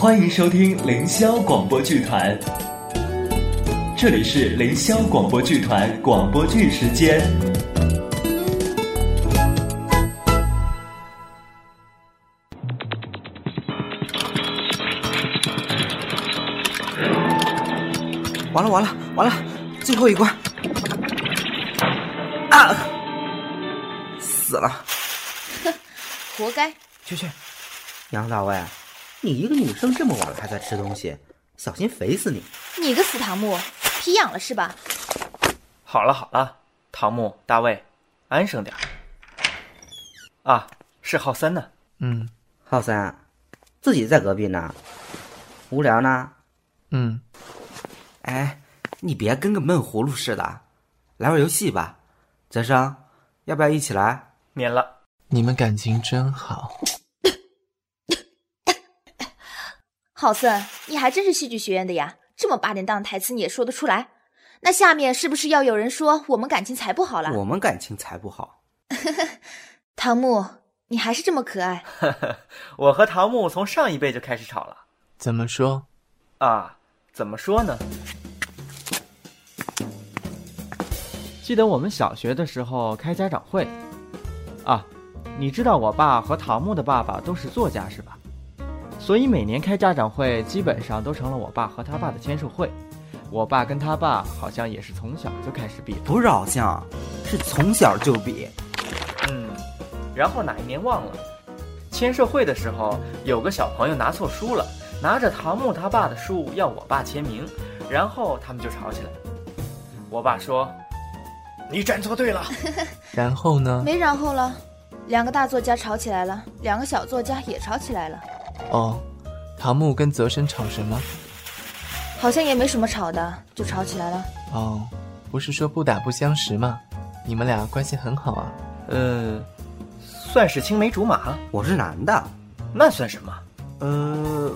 欢迎收听凌霄广播剧团，这里是凌霄广播剧团广播剧时间。完了完了完了，最后一关！啊！死了！哼，活该！去去，杨大卫，你一个女生这么晚了还在吃东西，小心肥死你！你个死唐木，皮痒了是吧？好了好了，唐木、大卫，安生点。啊，是浩三呢。嗯，浩三，自己在隔壁呢，无聊呢。嗯。哎，你别跟个闷葫芦似的，来玩游戏吧。泽生，要不要一起来？免了。你们感情真好。浩森，你还真是戏剧学院的呀，这么八点档的台词你也说得出来？那下面是不是要有人说我们感情才不好了？我们感情才不好。唐木，你还是这么可爱。我和唐木从上一辈就开始吵了。怎么说？啊？怎么说呢？记得我们小学的时候开家长会，啊，你知道我爸和唐木的爸爸都是作家是吧？所以每年开家长会基本上都成了我爸和他爸的签售会。我爸跟他爸好像也是从小就开始比，不是好像，是从小就比。嗯，然后哪一年忘了，签售会的时候有个小朋友拿错书了。拿着唐木他爸的书要我爸签名，然后他们就吵起来。我爸说：“你站错队了。”然后呢？没然后了，两个大作家吵起来了，两个小作家也吵起来了。哦，唐木跟泽生吵什么？好像也没什么吵的，就吵起来了。哦，不是说不打不相识吗？你们俩关系很好啊？呃，算是青梅竹马。我是男的，那算什么？呃。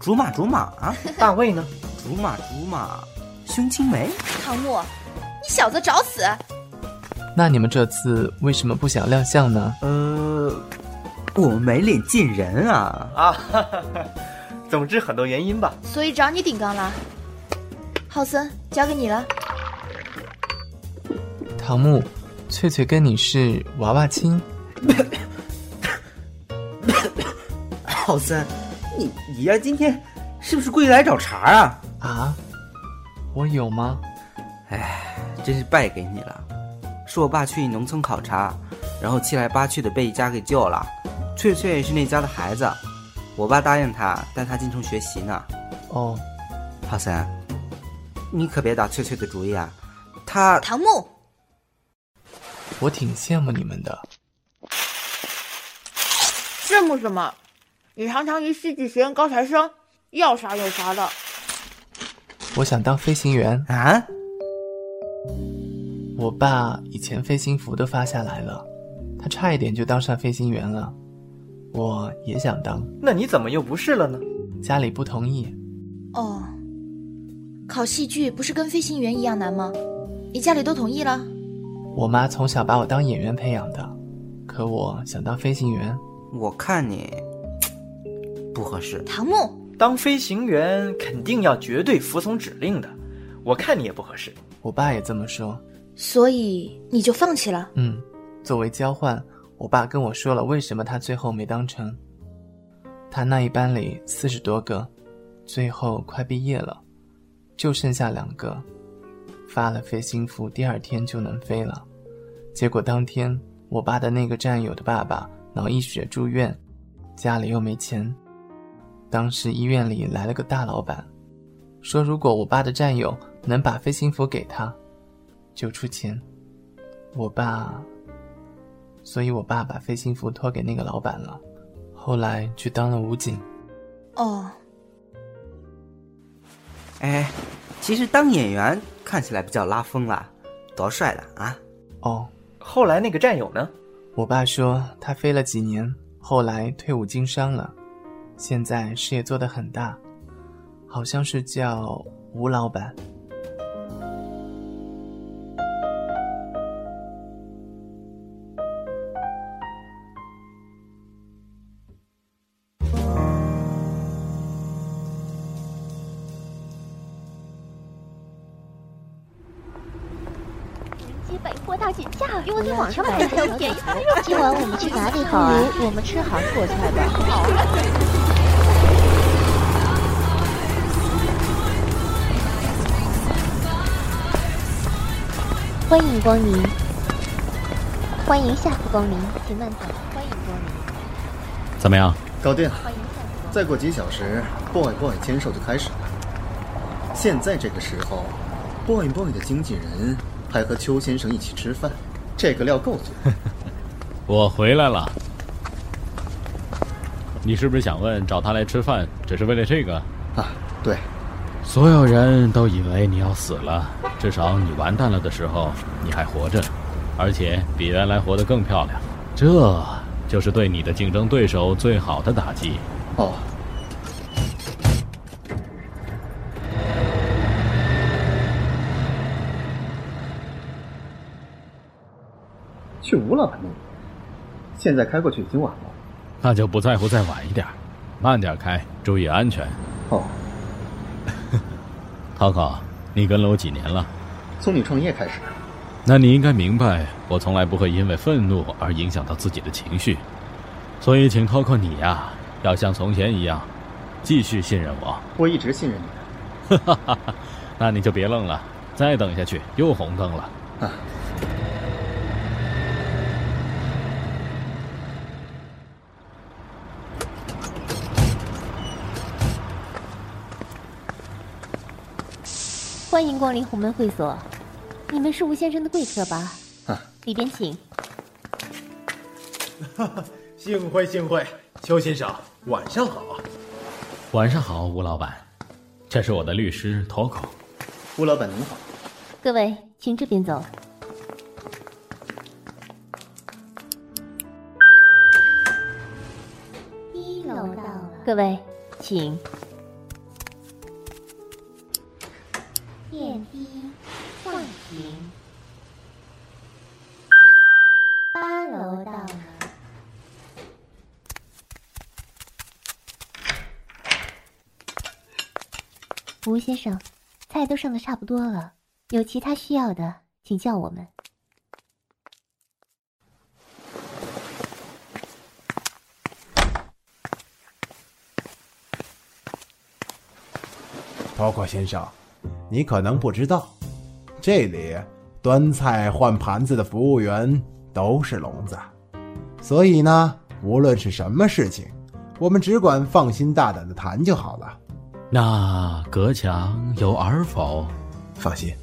竹马竹马啊，大卫呢？竹马竹马，胸青梅。唐木，你小子找死！那你们这次为什么不想亮相呢？呃，我们没脸见人啊！啊，哈哈哈。总之很多原因吧。所以找你顶缸了。浩森，交给你了。唐木，翠翠跟你是娃娃亲。浩森。你你呀，今天是不是故意来找茬啊？啊，我有吗？哎，真是败给你了。是我爸去农村考察，然后七来八去的被一家给救了。翠翠是那家的孩子，我爸答应他带他进城学习呢。哦，浩森，你可别打翠翠的主意啊。他唐木，我挺羡慕你们的。羡慕什么？你堂堂一戏剧学院高材生，要啥有啥的。我想当飞行员啊！我爸以前飞行服都发下来了，他差一点就当上飞行员了。我也想当，那你怎么又不是了呢？家里不同意。哦，考戏剧不是跟飞行员一样难吗？你家里都同意了？我妈从小把我当演员培养的，可我想当飞行员。我看你。不合适，唐木当飞行员肯定要绝对服从指令的，我看你也不合适。我爸也这么说，所以你就放弃了。嗯，作为交换，我爸跟我说了为什么他最后没当成。他那一班里四十多个，最后快毕业了，就剩下两个，发了飞行服，第二天就能飞了。结果当天，我爸的那个战友的爸爸脑溢血住院，家里又没钱。当时医院里来了个大老板，说如果我爸的战友能把飞行服给他，就出钱。我爸，所以我爸把飞行服托给那个老板了，后来去当了武警。哦，哎，其实当演员看起来比较拉风啦，多帅的啊！哦，后来那个战友呢？我爸说他飞了几年，后来退伍经商了。现在事业做得很大，好像是叫吴老板。货大减价，因为在网上买才便宜。今晚我们去哪里好啊？我们吃韩国菜吧。好。欢迎光临，欢迎下次光临，请慢走。欢迎光临。怎么样？搞定。再过几小时，boy boy 签售就开始了。现在这个时候，boy boy 的经纪人还和邱先生一起吃饭，这个料够足。我回来了。你是不是想问找他来吃饭只是为了这个？啊，对。所有人都以为你要死了，至少你完蛋了的时候你还活着，而且比原来活得更漂亮。这就是对你的竞争对手最好的打击。哦，去吴老板那里，现在开过去已经晚了。那就不在乎再晚一点，慢点开，注意安全。哦，涛涛，你跟了我几年了？从你创业开始。那你应该明白，我从来不会因为愤怒而影响到自己的情绪，所以请涛涛你呀，要像从前一样。继续信任我，我一直信任你。哈哈哈！那你就别愣了，再等下去又红灯了。啊！欢迎光临鸿门会所，你们是吴先生的贵客吧？啊，里边请。哈哈，幸会幸会，邱先生，晚上好。晚上好，吴老板，这是我的律师 Toco。吴老板您好，各位请这边走。一楼到了，各位请。吴先生，菜都上的差不多了，有其他需要的，请叫我们。包括先生，你可能不知道，这里端菜换盘子的服务员都是聋子，所以呢，无论是什么事情，我们只管放心大胆的谈就好了。那隔墙有耳否？放心，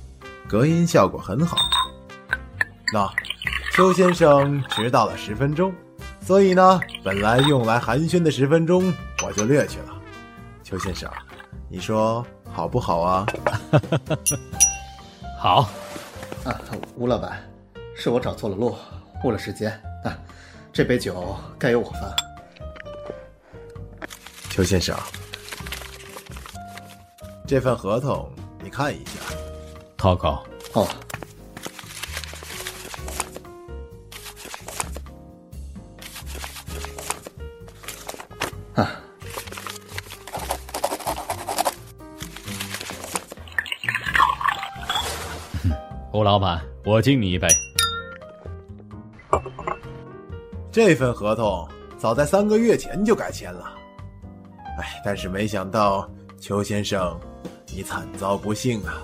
隔音效果很好。那邱先生迟到了十分钟，所以呢，本来用来寒暄的十分钟我就略去了。邱先生，你说好不好啊？好。啊，吴老板，是我找错了路，误了时间啊。这杯酒该由我罚。邱先生。这份合同你看一下，涛哥。哦。啊。吴老板，我敬你一杯。这份合同早在三个月前就该签了，哎，但是没想到邱先生。你惨遭不幸啊！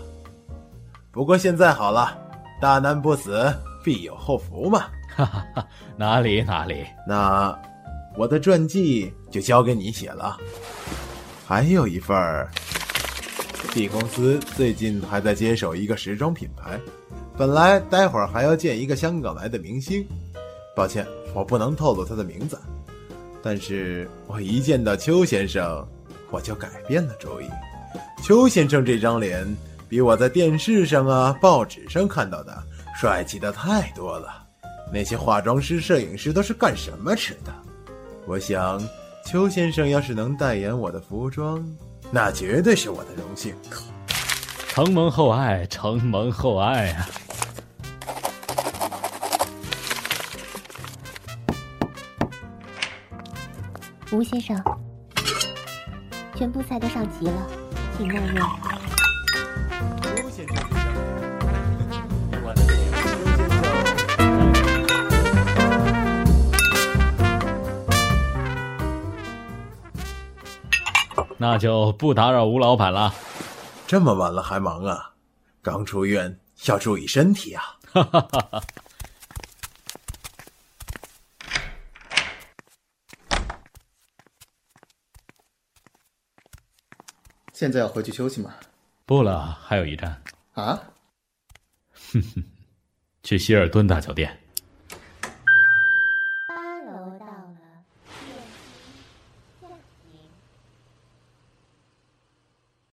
不过现在好了，大难不死，必有后福嘛。哈哈哈，哪里哪里。那我的传记就交给你写了。还有一份儿，B 公司最近还在接手一个时装品牌，本来待会儿还要见一个香港来的明星，抱歉，我不能透露他的名字。但是我一见到邱先生，我就改变了主意。邱先生这张脸比我在电视上啊、报纸上看到的帅气的太多了。那些化妆师、摄影师都是干什么吃的？我想，邱先生要是能代言我的服装，那绝对是我的荣幸。承蒙厚爱，承蒙厚爱啊！吴先生，全部菜都上齐了。体默默。那就不打扰吴老板了。这么晚了还忙啊？刚出院，要注意身体啊！哈哈哈哈。现在要回去休息吗？不了，还有一站。啊？哼哼，去希尔顿大酒店。